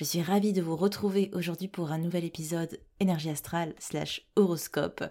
Je suis ravie de vous retrouver aujourd'hui pour un nouvel épisode énergie astrale slash horoscope.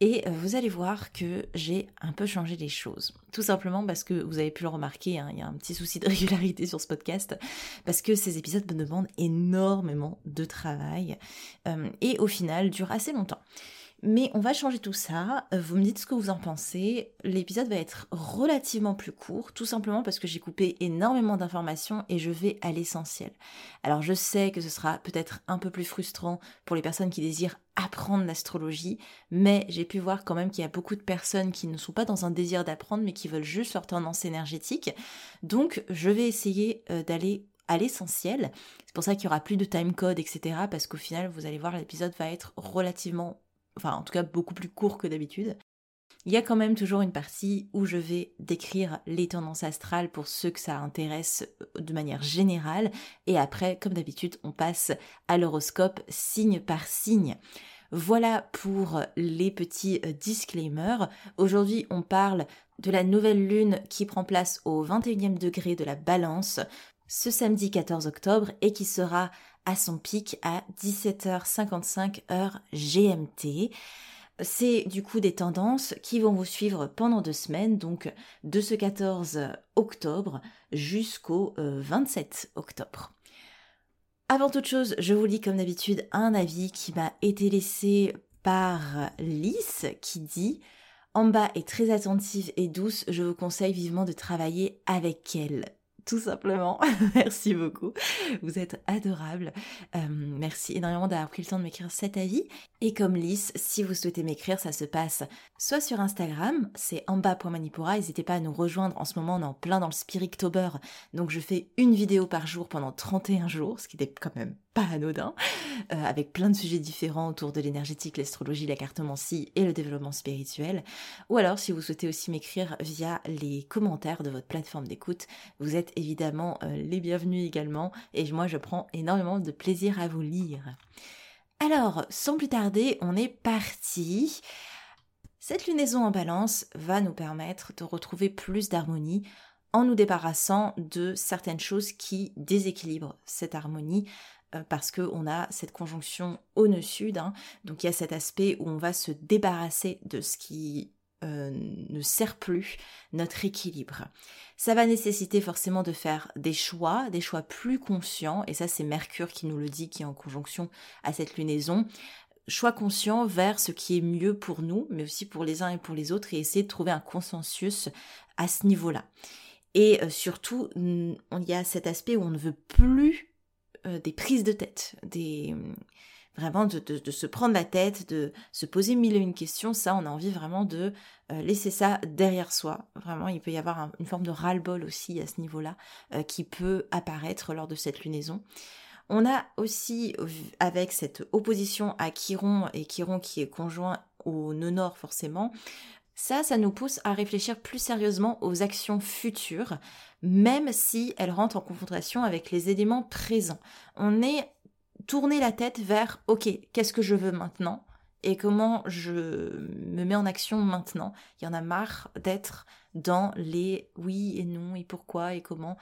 Et euh, vous allez voir que j'ai un peu changé les choses. Tout simplement parce que vous avez pu le remarquer, hein, il y a un petit souci de régularité sur ce podcast, parce que ces épisodes me demandent énormément de travail euh, et au final durent assez longtemps. Mais on va changer tout ça. Euh, vous me dites ce que vous en pensez. L'épisode va être relativement plus court, tout simplement parce que j'ai coupé énormément d'informations et je vais à l'essentiel. Alors je sais que ce sera peut-être un peu plus frustrant pour les personnes qui désirent apprendre l'astrologie, mais j'ai pu voir quand même qu'il y a beaucoup de personnes qui ne sont pas dans un désir d'apprendre, mais qui veulent juste leur tendance énergétique. Donc je vais essayer euh, d'aller à l'essentiel. C'est pour ça qu'il y aura plus de timecode, etc. Parce qu'au final, vous allez voir, l'épisode va être relativement enfin en tout cas beaucoup plus court que d'habitude. Il y a quand même toujours une partie où je vais décrire les tendances astrales pour ceux que ça intéresse euh, de manière générale. Et après, comme d'habitude, on passe à l'horoscope signe par signe. Voilà pour les petits euh, disclaimers. Aujourd'hui, on parle de la nouvelle lune qui prend place au 21e degré de la balance ce samedi 14 octobre et qui sera à son pic à 17h55 heure GMT. C'est du coup des tendances qui vont vous suivre pendant deux semaines, donc de ce 14 octobre jusqu'au 27 euh, octobre. Avant toute chose, je vous lis comme d'habitude un avis qui m'a été laissé par Lys qui dit Amba est très attentive et douce, je vous conseille vivement de travailler avec elle tout simplement. merci beaucoup. Vous êtes adorable. Euh, merci énormément d'avoir pris le temps de m'écrire cet avis. Et comme Lys, si vous souhaitez m'écrire, ça se passe soit sur Instagram, c'est amba.manipura. N'hésitez pas à nous rejoindre. En ce moment, on est en plein dans le Spirictober. Donc je fais une vidéo par jour pendant 31 jours, ce qui est quand même pas anodin, euh, avec plein de sujets différents autour de l'énergétique, l'astrologie, la cartomancie et le développement spirituel. Ou alors, si vous souhaitez aussi m'écrire via les commentaires de votre plateforme d'écoute, vous êtes évidemment euh, les bienvenus également, et moi je prends énormément de plaisir à vous lire. Alors, sans plus tarder, on est parti. Cette lunaison en balance va nous permettre de retrouver plus d'harmonie en nous débarrassant de certaines choses qui déséquilibrent cette harmonie euh, parce qu'on a cette conjonction au nœud-sud. Hein. donc il y a cet aspect où on va se débarrasser de ce qui euh, ne sert plus notre équilibre. Ça va nécessiter forcément de faire des choix, des choix plus conscients, et ça c'est Mercure qui nous le dit, qui est en conjonction à cette lunaison. Choix conscient vers ce qui est mieux pour nous, mais aussi pour les uns et pour les autres, et essayer de trouver un consensus à ce niveau-là. Et euh, surtout, il y a cet aspect où on ne veut plus euh, des prises de tête, des vraiment de, se prendre la tête, de se poser mille et une questions. Ça, on a envie vraiment de euh, laisser ça derrière soi. Vraiment, il peut y avoir une forme de ras-le-bol aussi à ce niveau-là euh, qui peut apparaître lors de cette lunaison. On a aussi, avec cette opposition à Chiron, et Chiron qui est conjoint au nœud nord forcément, ça, ça nous pousse à réfléchir plus sérieusement aux actions futures, même si elles rentrent en confrontation avec les éléments présents. On est tourner la tête vers OK, qu'est-ce que je veux maintenant et comment je me mets en action maintenant. Il y en a marre d'être dans les oui et non et pourquoi et comment.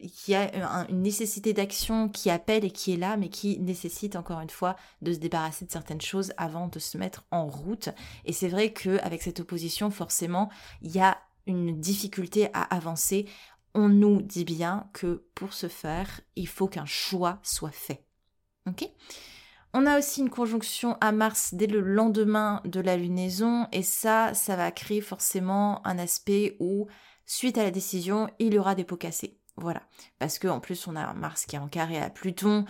Il y a une nécessité d'action qui appelle et qui est là, mais qui nécessite encore une fois de se débarrasser de certaines choses avant de se mettre en route. Et c'est vrai qu'avec cette opposition, forcément, il y a une difficulté à avancer. On nous dit bien que pour ce faire, il faut qu'un choix soit fait. On a aussi une conjonction à Mars dès le lendemain de la lunaison et ça, ça va créer forcément un aspect où, suite à la décision, il y aura des pots cassés. Voilà. Parce qu'en plus, on a Mars qui est en carré à Pluton.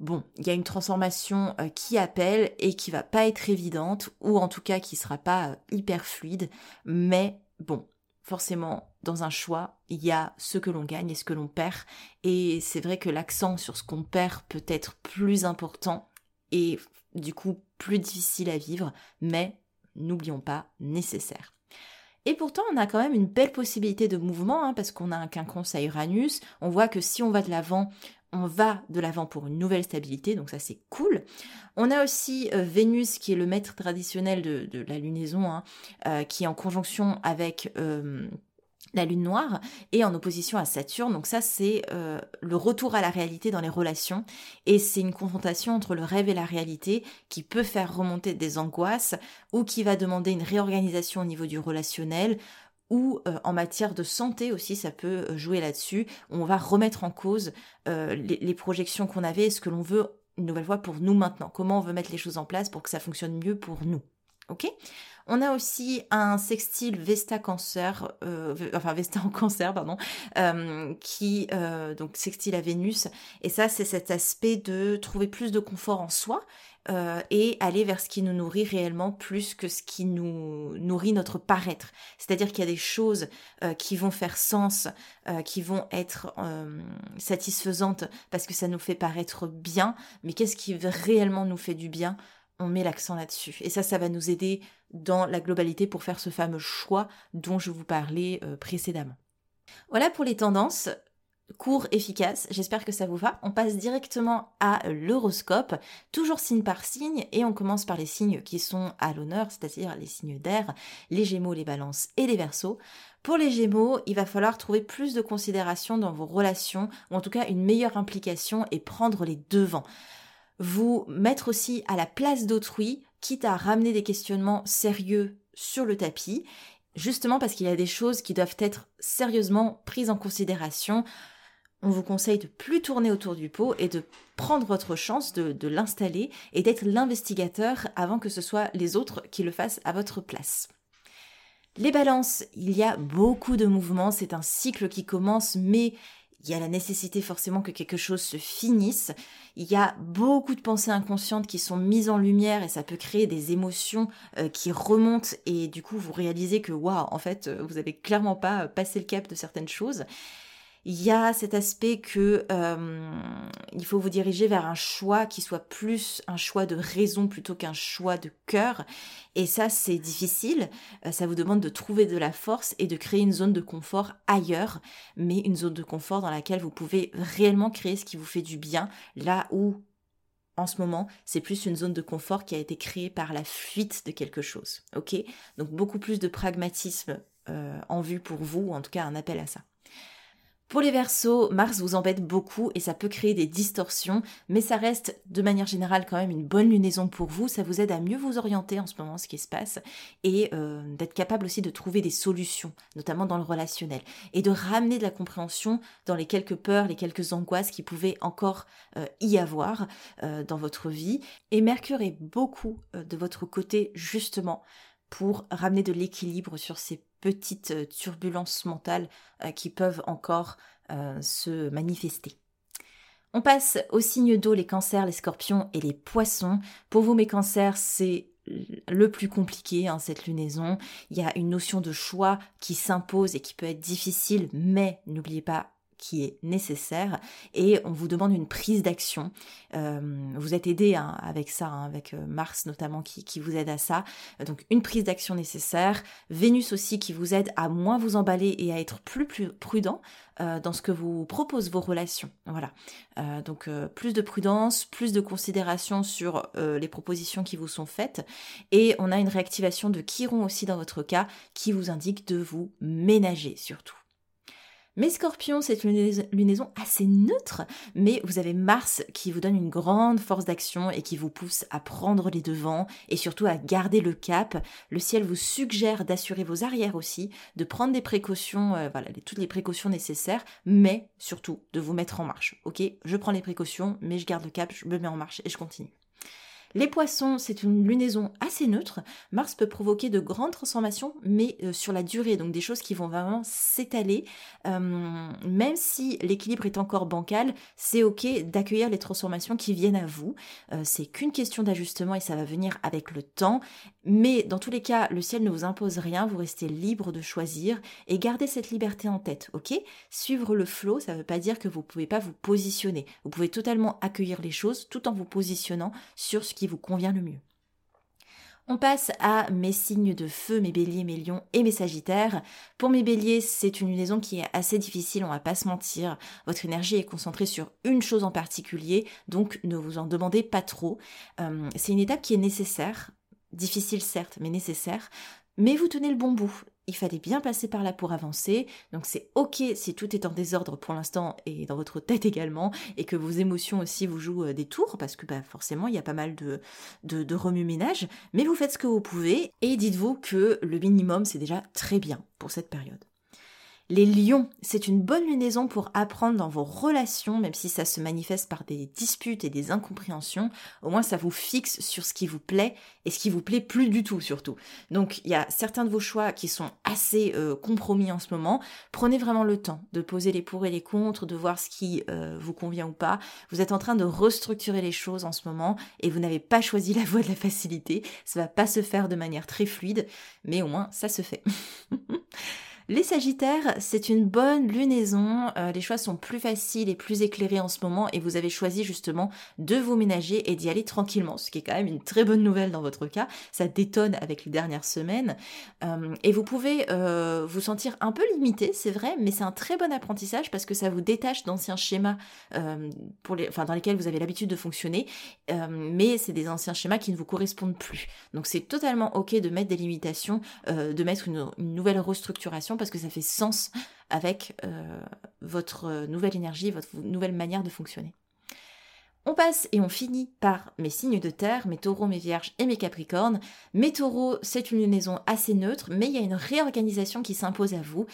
Bon, il y a une transformation euh, qui appelle et qui va pas être évidente, ou en tout cas qui sera pas euh, hyper fluide, mais bon, forcément, dans un choix, il y a ce que l'on gagne et ce que l'on perd, et c'est vrai que l'accent sur ce qu'on perd peut être plus important et du coup plus difficile à vivre, mais n'oublions pas, nécessaire. Et pourtant, on a quand même une belle possibilité de mouvement, hein, parce qu'on a un quinconce à Uranus. On voit que si on va de l'avant, on va de l'avant pour une nouvelle stabilité, donc ça c'est cool. On a aussi euh, Vénus qui est le maître traditionnel de, la lunaison, hein, euh, qui est en conjonction avec euh, la lune noire est en opposition à Saturne. Donc ça, c'est le retour à la réalité dans les relations. Et c'est une confrontation entre le rêve et la réalité qui peut faire remonter des angoisses ou qui va demander une réorganisation au niveau du relationnel ou euh, en matière de santé aussi, ça peut euh, jouer là-dessus. On va remettre en cause les, les projections qu'on avait ce que l'on veut une nouvelle fois pour nous maintenant. Comment on veut mettre les choses en place pour que ça fonctionne mieux pour nous. Ok? On a aussi un sextile Vesta Cancer, euh, enfin Vesta en Cancer, pardon, euh, qui euh, donc sextile à Vénus. Et ça, c'est cet aspect de trouver plus de confort en soi et aller vers ce qui nous nourrit réellement plus que ce qui nous nourrit notre paraître. C'est-à-dire qu'il y a des choses qui vont faire sens, qui vont être satisfaisantes parce que ça nous fait paraître bien, mais qu'est-ce qui réellement nous fait du bien? On met l'accent là-dessus. Et ça, ça va nous aider dans la globalité pour faire ce fameux choix dont je vous parlais euh, précédemment. Voilà pour les tendances court, efficace. J'espère que ça vous va. On passe directement à l'horoscope, toujours signe par signe, et on commence par les signes qui sont à l'honneur, c'est-à-dire les signes d'air, les gémeaux, les balances et les versos. Pour les gémeaux, il va falloir trouver plus de considération dans vos relations, ou en tout cas une meilleure implication et prendre les devants vous mettre aussi à la place d'autrui, quitte à ramener des questionnements sérieux sur le tapis, justement parce qu'il y a des choses qui doivent être sérieusement prises en considération. On vous conseille de plus tourner autour du pot et de prendre votre chance de, de l'installer et d'être l'investigateur avant que ce soit les autres qui le fassent à votre place. Les balances, il y a beaucoup de mouvements, c'est un cycle qui commence, mais il y a la nécessité forcément que quelque chose se finisse. Il y a beaucoup de pensées inconscientes qui sont mises en lumière et ça peut créer des émotions euh, qui remontent et du coup vous réalisez que waouh, en fait, euh, vous avez clairement pas passé le cap de certaines choses il y a cet aspect que euh, il faut vous diriger vers un choix qui soit plus un choix de raison plutôt qu'un choix de cœur. Et ça, c'est difficile. Euh, ça vous demande de trouver de la force et de créer une zone de confort ailleurs, mais une zone de confort dans laquelle vous pouvez réellement créer ce qui vous fait du bien, là où en ce moment, c'est plus une zone de confort qui a été créée par la fuite de quelque chose. Ok? Donc beaucoup plus de pragmatisme euh, en vue pour vous, ou en tout cas un appel à ça. Pour les versos, Mars vous embête beaucoup et ça peut créer des distorsions, mais ça reste de manière générale quand même une bonne lunaison pour vous. Ça vous aide à mieux vous orienter en ce moment, ce qui se passe, et euh, d'être capable aussi de trouver des solutions, notamment dans le relationnel, et de ramener de la compréhension dans les quelques peurs, les quelques angoisses qui pouvaient encore euh, y avoir euh, dans votre vie. Et Mercure est beaucoup de votre côté justement pour ramener de l'équilibre sur ces petites euh, turbulences mentales euh, qui peuvent encore euh, se manifester. On passe aux signes d'eau, les cancers, les scorpions et les poissons. Pour vous, mes cancers, c'est le plus compliqué, hein, cette lunaison. Il y a une notion de choix qui s'impose et qui peut être difficile, mais n'oubliez pas qui est nécessaire et on vous demande une prise d'action. Euh, vous êtes aidé hein, avec ça, hein, avec euh, Mars notamment qui, vous aide à ça. Donc une prise d'action nécessaire. Vénus aussi qui vous aide à moins vous emballer et à être plus, prudent euh, dans ce que vous proposent vos relations. Voilà. donc plus de prudence, plus de considération sur les propositions qui vous sont faites et on a une réactivation de Chiron aussi dans votre cas qui vous indique de vous ménager surtout. Mais Scorpion, c'est une lunaison assez neutre, mais vous avez Mars qui vous donne une grande force d'action et qui vous pousse à prendre les devants et surtout à garder le cap. Le ciel vous suggère d'assurer vos arrières aussi, de prendre des précautions, euh, voilà, toutes les précautions nécessaires, mais surtout de vous mettre en marche. Ok, je prends les précautions, mais je garde le cap, je me mets en marche et je continue. Les poissons, c'est une lunaison assez neutre. Mars peut provoquer de grandes transformations, mais euh, sur la durée, donc des choses qui vont vraiment s'étaler. Euh, même si l'équilibre est encore bancal, c'est ok d'accueillir les transformations qui viennent à vous. Euh, c'est qu'une question d'ajustement et ça va venir avec le temps. Mais dans tous les cas, le ciel ne vous impose rien, vous restez libre de choisir et gardez cette liberté en tête, ok? Suivre le flow, ça ne veut pas dire que vous ne pouvez pas vous positionner. Vous pouvez totalement accueillir les choses tout en vous positionnant sur ce qui vous convient le mieux. On passe à mes signes de feu, mes béliers, mes lions et mes sagittaires. Pour mes béliers, c'est une liaison qui est assez difficile, on va pas se mentir. Votre énergie est concentrée sur une chose en particulier, donc ne vous en demandez pas trop. Euh, c'est une étape qui est nécessaire, difficile certes, mais nécessaire. Mais vous tenez le bon bout il fallait bien passer par là pour avancer. Donc c'est ok si tout est en désordre pour l'instant et dans votre tête également, et que vos émotions aussi vous jouent euh, des tours, parce que bah, forcément il y a pas mal de, de, de remue-ménage, mais vous faites ce que vous pouvez, et dites-vous que le minimum c'est déjà très bien pour cette période. Les lions, c'est une bonne lunaison pour apprendre dans vos relations, même si ça se manifeste par des disputes et des incompréhensions. Au moins, ça vous fixe sur ce qui vous plaît et ce qui vous plaît plus du tout, surtout. Donc, il y a certains de vos choix qui sont assez euh, compromis en ce moment. Prenez vraiment le temps de poser les pour et les contre, de voir ce qui euh, vous convient ou pas. Vous êtes en train de restructurer les choses en ce moment et vous n'avez pas choisi la voie de la facilité. Ça va pas se faire de manière très fluide, mais au moins, ça se fait. Les Sagittaires, c'est une bonne lunaison. Euh, les choix sont plus faciles et plus éclairés en ce moment et vous avez choisi justement de vous ménager et d'y aller tranquillement, ce qui est quand même une très bonne nouvelle dans votre cas. Ça détonne avec les dernières semaines. Euh, et vous pouvez euh, vous sentir un peu limité, c'est vrai, mais c'est un très bon apprentissage parce que ça vous détache d'anciens schémas dans lesquels vous avez l'habitude de fonctionner, mais c'est des anciens schémas qui ne vous correspondent plus. Donc c'est totalement ok de mettre des limitations, de mettre une nouvelle restructuration parce que ça fait sens avec euh, votre nouvelle énergie, votre nouvelle manière de fonctionner. On passe et on finit par mes signes de terre, mes taureaux, mes vierges et mes capricornes. Mes taureaux, c'est une lunaison assez neutre, mais il y a une réorganisation qui s'impose à vous.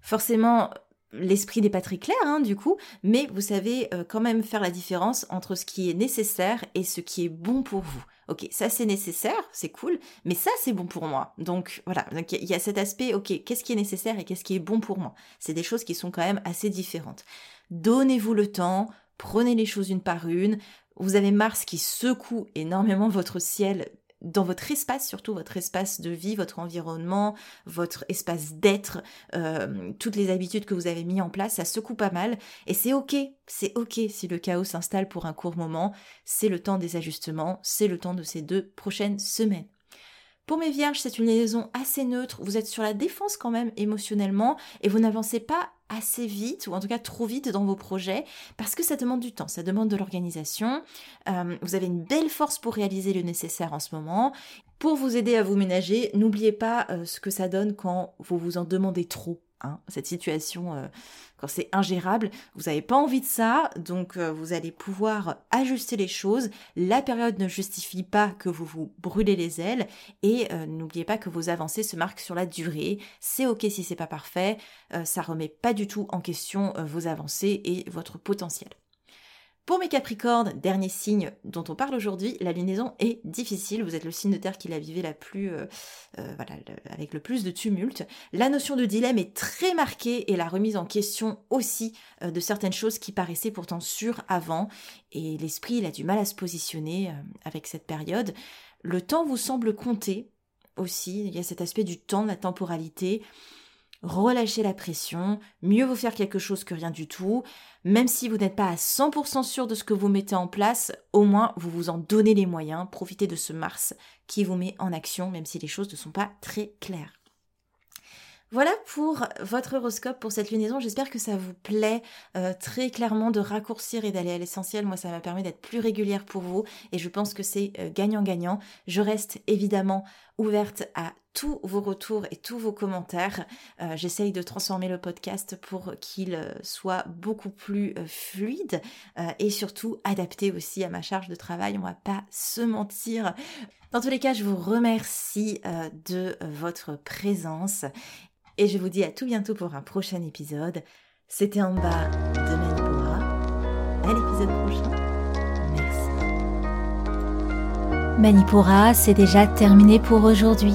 Forcément, l'esprit n'est pas très clair, hein, du coup, mais vous savez euh, quand même faire la différence entre ce qui est nécessaire et ce qui est bon pour vous. Ok, ça c'est nécessaire, c'est cool, mais ça c'est bon pour moi. Donc voilà, il y a cet aspect, ok, qu'est-ce qui est nécessaire et qu'est-ce qui est bon pour moi? C'est des choses qui sont quand même assez différentes. Donnez-vous le temps, prenez les choses une par une. Vous avez Mars qui secoue énormément votre ciel dans votre espace, surtout votre espace de vie, votre environnement, votre espace d'être, euh, toutes les habitudes que vous avez mis en place, ça secoue pas mal. Et c'est ok, c'est ok si le chaos s'installe pour un court moment. C'est le temps des ajustements, c'est le temps de ces deux prochaines semaines. Pour mes vierges, c'est une liaison assez neutre. Vous êtes sur la défense quand même émotionnellement et vous n'avancez pas assez vite ou en tout cas trop vite dans vos projets parce que ça demande du temps, ça demande de l'organisation. Euh, vous avez une belle force pour réaliser le nécessaire en ce moment. Pour vous aider à vous ménager, n'oubliez pas euh, ce que ça donne quand vous vous en demandez trop. Hein, cette situation, euh, quand c'est ingérable, vous n'avez pas envie de ça, donc euh, vous allez pouvoir ajuster les choses. La période ne justifie pas que vous vous brûlez les ailes et euh, n'oubliez pas que vos avancées se marquent sur la durée. C'est ok si c'est pas parfait, ça remet pas du tout en question vos avancées et votre potentiel. Pour mes Capricornes, dernier signe dont on parle aujourd'hui, la lunaison est difficile. Vous êtes le signe de terre qui la vivait la plus, euh, euh, voilà, avec le plus de tumulte. La notion de dilemme est très marquée et la remise en question aussi euh, de certaines choses qui paraissaient pourtant sûres avant. Et l'esprit, il a du mal à se positionner avec cette période. Le temps vous semble compter aussi. Il y a cet aspect du temps, de la temporalité relâchez la pression, mieux vous faire quelque chose que rien du tout, même si vous n'êtes pas à 100% sûr de ce que vous mettez en place, au moins vous vous en donnez les moyens, profitez de ce Mars qui vous met en action, même si les choses ne sont pas très claires. Voilà pour votre horoscope pour cette lunaison. J'espère que ça vous plaît euh, très clairement de raccourcir et d'aller à l'essentiel. Moi, ça m'a permis d'être plus régulière pour vous et je pense que c'est euh, gagnant-gagnant. Je reste évidemment ouverte à tous vos retours et tous vos commentaires. Euh, j'essaye de transformer le podcast pour qu'il soit beaucoup plus fluide et surtout adapté aussi à ma charge de travail. On va pas se mentir. Dans tous les cas, je vous remercie de votre présence et je vous dis à tout bientôt pour un prochain épisode. C'était en bas de Manipura. À l'épisode prochain. Merci. Manipura, c'est déjà terminé pour aujourd'hui.